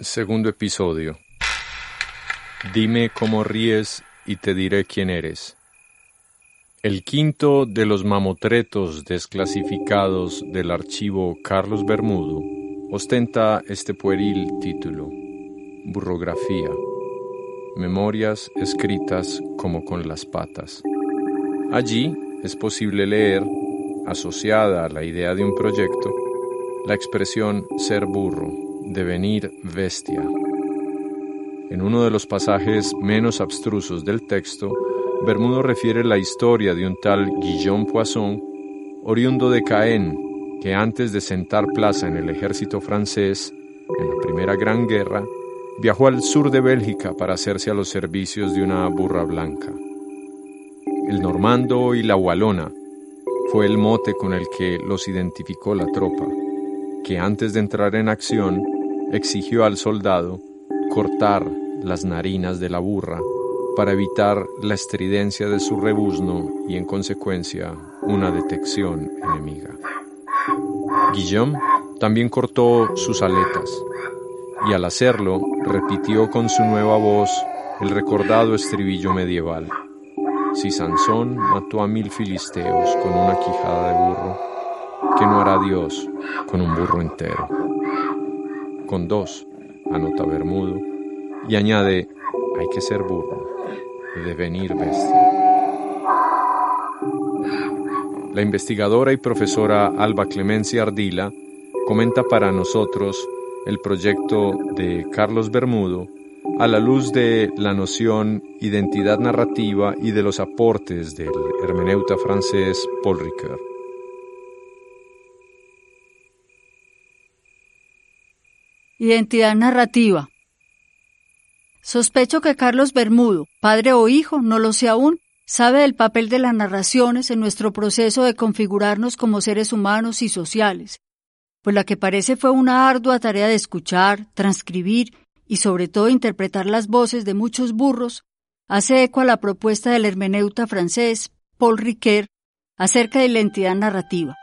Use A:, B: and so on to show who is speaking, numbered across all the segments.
A: Segundo episodio. Dime cómo ríes y te diré quién eres. El quinto de los mamotretos desclasificados del archivo Carlos Bermudo ostenta este pueril título, Burrografía, Memorias escritas como con las patas. Allí es posible leer, asociada a la idea de un proyecto, la expresión ser burro devenir bestia. En uno de los pasajes menos abstrusos del texto, Bermudo refiere la historia de un tal Guillaume Poisson, oriundo de Caen, que antes de sentar plaza en el ejército francés, en la Primera Gran Guerra, viajó al sur de Bélgica para hacerse a los servicios de una burra blanca. El normando y la walona fue el mote con el que los identificó la tropa, que antes de entrar en acción exigió al soldado cortar las narinas de la burra para evitar la estridencia de su rebuzno y en consecuencia una detección enemiga. Guillaume también cortó sus aletas y al hacerlo repitió con su nueva voz el recordado estribillo medieval. Si Sansón mató a mil filisteos con una quijada de burro, ¿qué no hará Dios con un burro entero? Con dos, anota Bermudo, y añade, hay que ser burro, devenir bestia. La investigadora y profesora Alba Clemencia Ardila comenta para nosotros el proyecto de Carlos Bermudo a la luz de la noción identidad narrativa y de los aportes del hermeneuta francés Paul Ricoeur.
B: Identidad narrativa. Sospecho que Carlos Bermudo, padre o hijo, no lo sé aún, sabe del papel de las narraciones en nuestro proceso de configurarnos como seres humanos y sociales, pues la que parece fue una ardua tarea de escuchar, transcribir y sobre todo interpretar las voces de muchos burros, hace eco a la propuesta del hermeneuta francés Paul Ricoeur acerca de la identidad narrativa.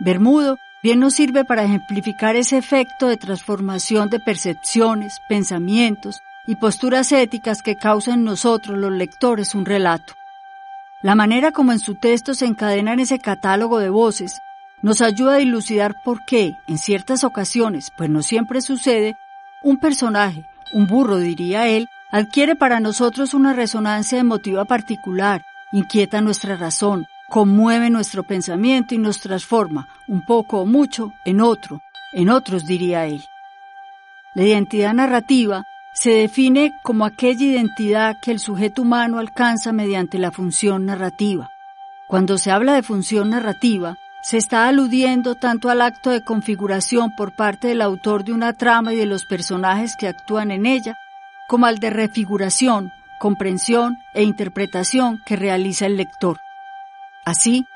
B: Bermudo bien nos sirve para ejemplificar ese efecto de transformación de percepciones, pensamientos y posturas éticas que causa en nosotros los lectores un relato. La manera como en su texto se encadena en ese catálogo de voces nos ayuda a dilucidar por qué, en ciertas ocasiones, pues no siempre sucede, un personaje, un burro diría él, adquiere para nosotros una resonancia emotiva particular, inquieta nuestra razón, conmueve nuestro pensamiento y nos transforma, un poco o mucho, en otro, en otros diría él. La identidad narrativa se define como aquella identidad que el sujeto humano alcanza mediante la función narrativa. Cuando se habla de función narrativa, se está aludiendo tanto al acto de configuración por parte del autor de una trama y de los personajes que actúan en ella, como al de refiguración, comprensión e interpretación que realiza el lector. Así,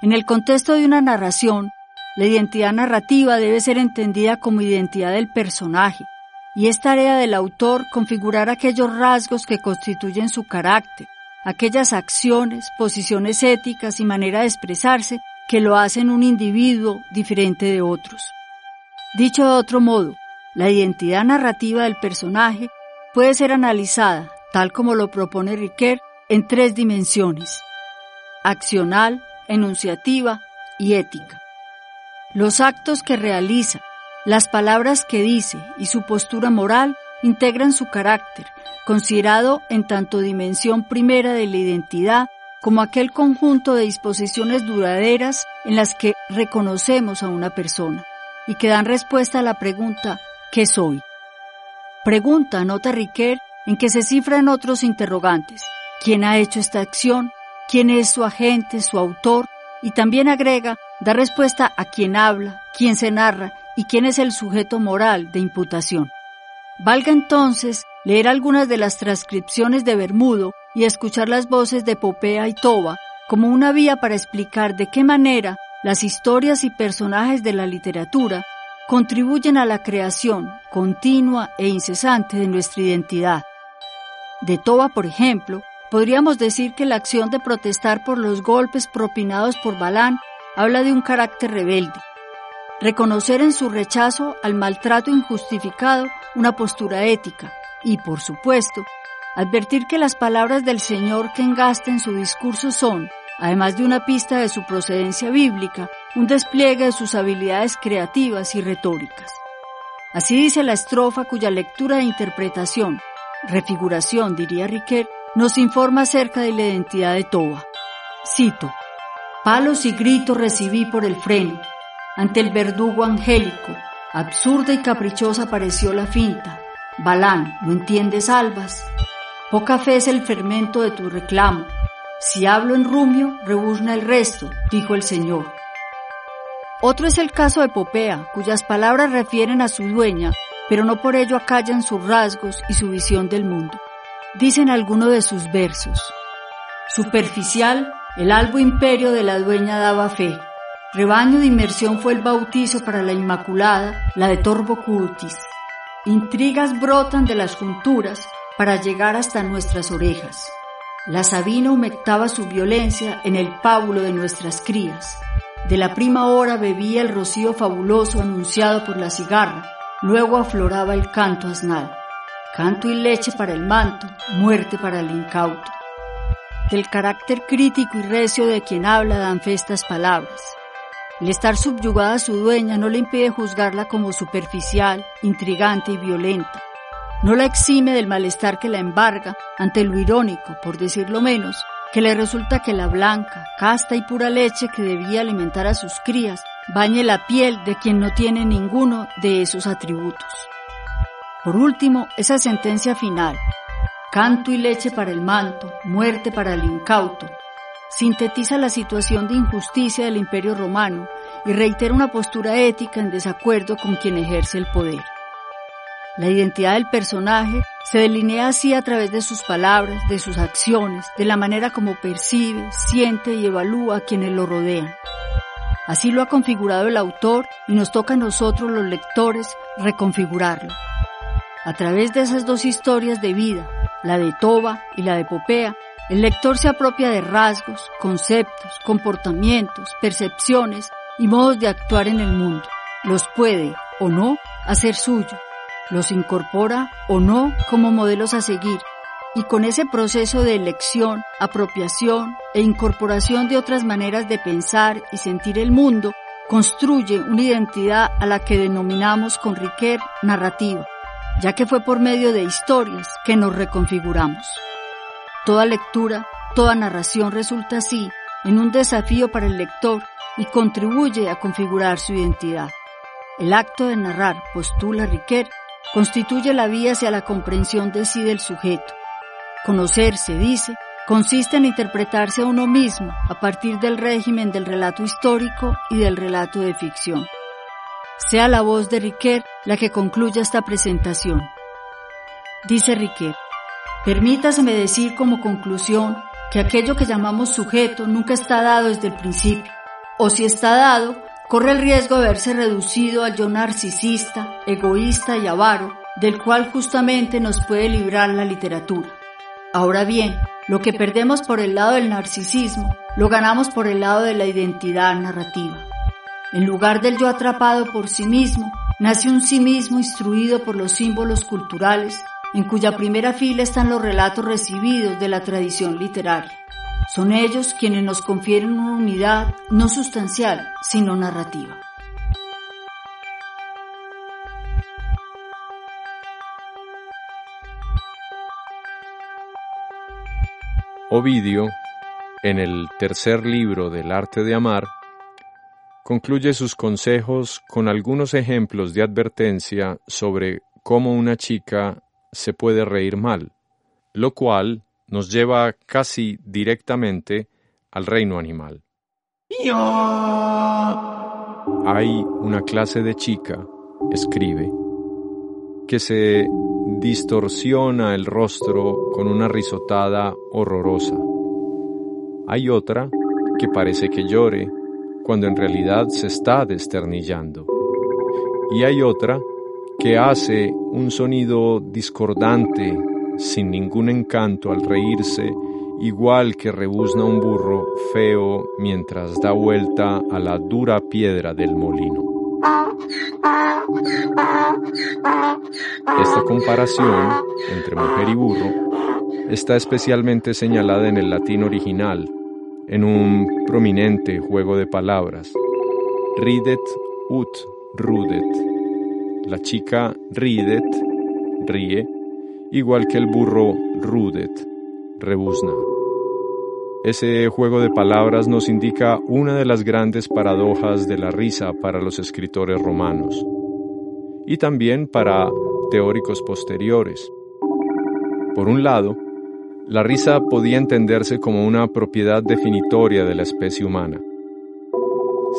B: en el contexto de una narración, la identidad narrativa debe ser entendida como identidad del personaje, y es tarea del autor configurar aquellos rasgos que constituyen su carácter, aquellas acciones, posiciones éticas y manera de expresarse que lo hacen un individuo diferente de otros. Dicho de otro modo, la identidad narrativa del personaje puede ser analizada, tal como lo propone Riquet, en tres dimensiones accional, enunciativa y ética. Los actos que realiza, las palabras que dice y su postura moral integran su carácter, considerado en tanto dimensión primera de la identidad como aquel conjunto de disposiciones duraderas en las que reconocemos a una persona y que dan respuesta a la pregunta ¿qué soy? Pregunta, nota Riquet, en que se cifran otros interrogantes. ¿Quién ha hecho esta acción? Quién es su agente, su autor, y también agrega, da respuesta a quién habla, quién se narra y quién es el sujeto moral de imputación. Valga entonces leer algunas de las transcripciones de Bermudo y escuchar las voces de Popea y Toba como una vía para explicar de qué manera las historias y personajes de la literatura contribuyen a la creación continua e incesante de nuestra identidad. De Toba, por ejemplo, podríamos decir que la acción de protestar por los golpes propinados por Balán habla de un carácter rebelde. Reconocer en su rechazo al maltrato injustificado una postura ética y, por supuesto, advertir que las palabras del Señor que engasta en su discurso son, además de una pista de su procedencia bíblica, un despliegue de sus habilidades creativas y retóricas. Así dice la estrofa cuya lectura e interpretación, refiguración diría Riquet, nos informa acerca de la identidad de Toba. Cito, Palos y gritos recibí por el freno, ante el verdugo angélico, absurda y caprichosa pareció la finta. Balán, ¿no entiendes albas? Poca fe es el fermento de tu reclamo. Si hablo en rumio, rebuzna el resto, dijo el Señor. Otro es el caso de Popea, cuyas palabras refieren a su dueña, pero no por ello acallan sus rasgos y su visión del mundo. Dicen algunos de sus versos. Superficial, el albo imperio de la dueña daba fe. Rebaño de inmersión fue el bautizo para la Inmaculada, la de Torbo Cutis. Intrigas brotan de las junturas para llegar hasta nuestras orejas. La Sabina humectaba su violencia en el pábulo de nuestras crías. De la prima hora bebía el rocío fabuloso anunciado por la cigarra, luego afloraba el canto asnal. Canto y leche para el manto, muerte para el incauto. Del carácter crítico y recio de quien habla dan fe estas palabras. El estar subyugada a su dueña no le impide juzgarla como superficial, intrigante y violenta. No la exime del malestar que la embarga ante lo irónico, por decirlo menos, que le resulta que la blanca, casta y pura leche que debía alimentar a sus crías bañe la piel de quien no tiene ninguno de esos atributos. Por último, esa sentencia final, canto y leche para el manto, muerte para el incauto, sintetiza la situación de injusticia del imperio romano y reitera una postura ética en desacuerdo con quien ejerce el poder. La identidad del personaje se delinea así a través de sus palabras, de sus acciones, de la manera como percibe, siente y evalúa a quienes lo rodean. Así lo ha configurado el autor y nos toca a nosotros los lectores reconfigurarlo. A través de esas dos historias de vida, la de Toba y la de Popea, el lector se apropia de rasgos, conceptos, comportamientos, percepciones y modos de actuar en el mundo. Los puede, o no, hacer suyo. Los incorpora o no como modelos a seguir. Y con ese proceso de elección, apropiación e incorporación de otras maneras de pensar y sentir el mundo, construye una identidad a la que denominamos con Riquet narrativa, ya que fue por medio de historias que nos reconfiguramos. Toda lectura, toda narración resulta así en un desafío para el lector y contribuye a configurar su identidad. El acto de narrar, postula Riquet, constituye la vía hacia la comprensión de sí del sujeto. Conocerse, dice, consiste en interpretarse a uno mismo a partir del régimen del relato histórico y del relato de ficción. Sea la voz de Riquet la que concluya esta presentación. Dice Riquet, permítaseme decir como conclusión que aquello que llamamos sujeto nunca está dado desde el principio, o si está dado, corre el riesgo de verse reducido al yo narcisista, egoísta y avaro, del cual justamente nos puede librar la literatura. Ahora bien, lo que perdemos por el lado del narcisismo, lo ganamos por el lado de la identidad narrativa. En lugar del yo atrapado por sí mismo, nace un sí mismo instruido por los símbolos culturales, en cuya primera fila están los relatos recibidos de la tradición literaria. Son ellos quienes nos confieren una unidad no sustancial, sino narrativa.
A: Ovidio, en el tercer libro del arte de amar, concluye sus consejos con algunos ejemplos de advertencia sobre cómo una chica se puede reír mal, lo cual nos lleva casi directamente al reino animal. hay una clase de chica, escribe, que se distorsiona el rostro con una risotada horrorosa. Hay otra que parece que llore cuando en realidad se está desternillando. Y hay otra que hace un sonido discordante, sin ningún encanto al reírse, igual que rebuzna un burro feo mientras da vuelta a la dura piedra del molino. Esta comparación entre mujer y burro está especialmente señalada en el latín original, en un prominente juego de palabras. Ridet ut rudet. La chica ridet, ríe, igual que el burro rudet, rebuzna. Ese juego de palabras nos indica una de las grandes paradojas de la risa para los escritores romanos y también para teóricos posteriores. Por un lado, la risa podía entenderse como una propiedad definitoria de la especie humana.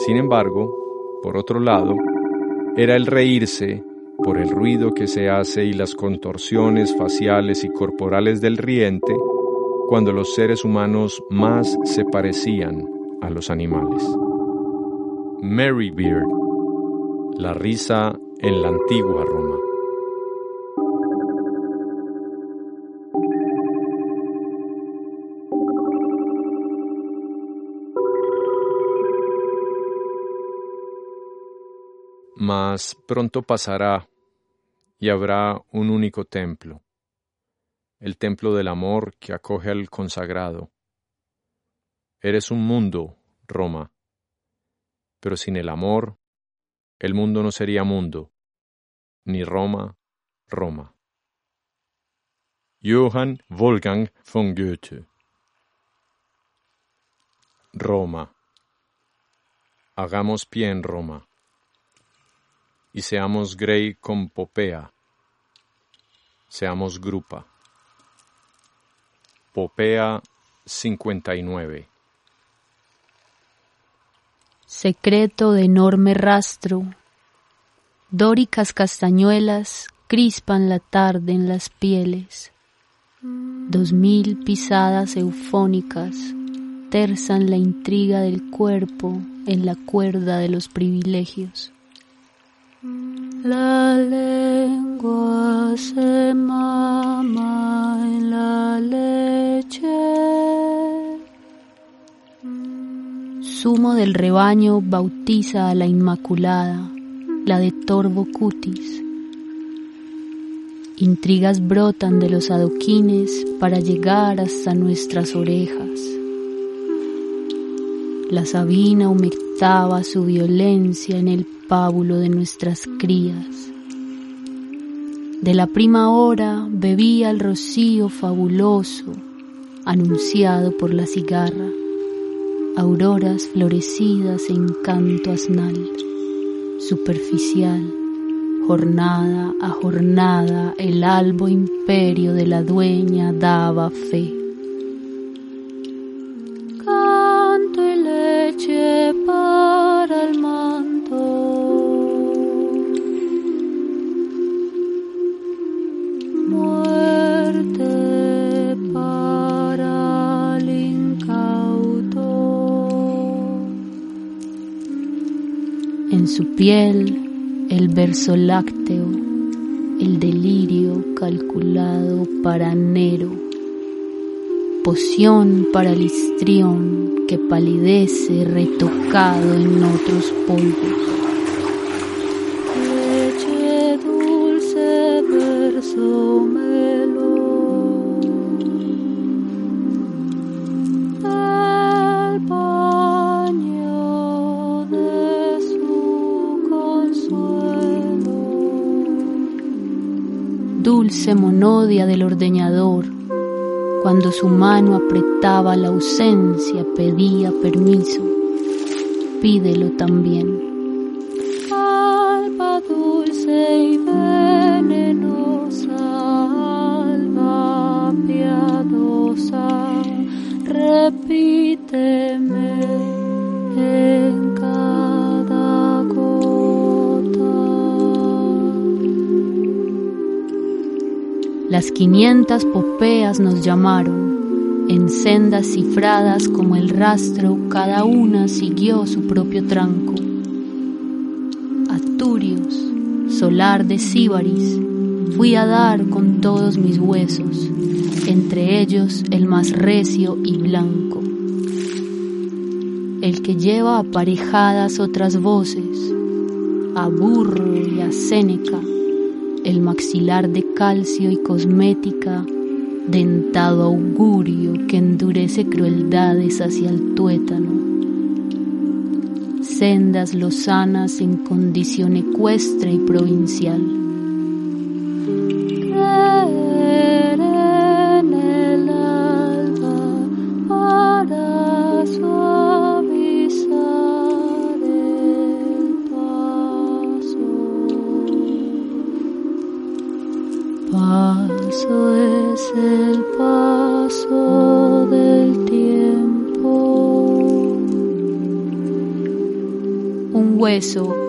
A: Sin embargo, por otro lado, era el reírse por el ruido que se hace y las contorsiones faciales y corporales del riente cuando los seres humanos más se parecían a los animales. Mary Beard, la risa en la antigua Roma. Mas pronto pasará y habrá un único templo, el templo del amor que acoge al consagrado. Eres un mundo, Roma, pero sin el amor, el mundo no sería mundo, ni Roma, Roma. Johann Wolfgang von Goethe Roma. Hagamos pie en Roma y seamos Grey con Popea. Seamos Grupa. Popea 59.
C: Secreto de enorme rastro. Dóricas castañuelas crispan la tarde en las pieles. Dos mil pisadas eufónicas terzan la intriga del cuerpo en la cuerda de los privilegios. La lengua se mama en la leche. Sumo del rebaño bautiza a la Inmaculada, la de Torvo Cutis. Intrigas brotan de los adoquines para llegar hasta nuestras orejas. La Sabina humectaba su violencia en el pábulo de nuestras crías. De la prima hora bebía el rocío fabuloso anunciado por la cigarra, auroras florecidas en canto asnal, superficial, jornada a jornada el albo imperio de la dueña daba fe. Su piel el verso lácteo, el delirio calculado para Nero, poción para el histrión que palidece retocado en otros polvos. Leche dulce verso dulce monodia del ordeñador, cuando su mano apretaba la ausencia pedía permiso, pídelo también. Las quinientas popeas nos llamaron, en sendas cifradas como el rastro, cada una siguió su propio tranco. Aturios, solar de Síbaris, fui a dar con todos mis huesos, entre ellos el más recio y blanco, el que lleva aparejadas otras voces, a burro y a Séneca, el maxilar de calcio y cosmética, dentado augurio que endurece crueldades hacia el tuétano. Sendas lozanas en condición ecuestre y provincial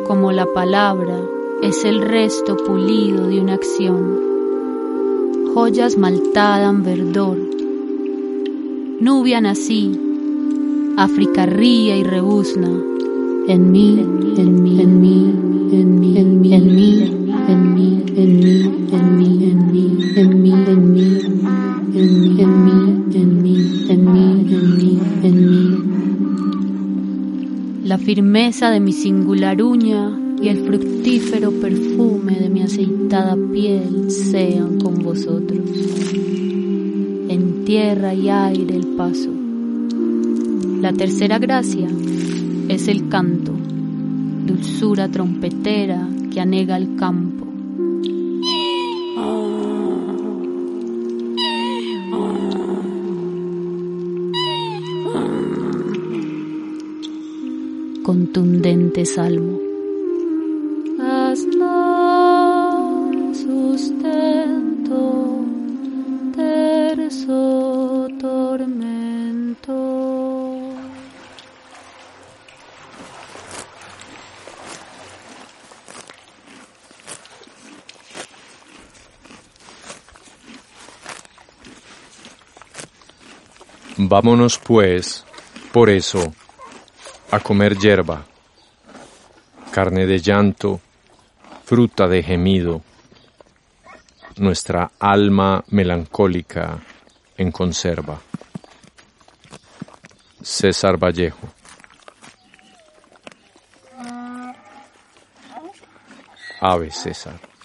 C: como la palabra, es el resto pulido de una acción. Joyas maltada en verdor. Nubia nací, África ría y rebuzna. En mí, en mí, en mí, en mí, en mí, firmeza de mi singular uña y el fructífero perfume de mi aceitada piel sean con vosotros. En tierra y aire el paso. La tercera gracia es el canto, dulzura trompetera que anega el campo contundente salmo. sustento, terzo tormento.
A: Vámonos pues, por eso, a comer hierba, carne de llanto, fruta de gemido, nuestra alma melancólica en conserva. César Vallejo. Ave César.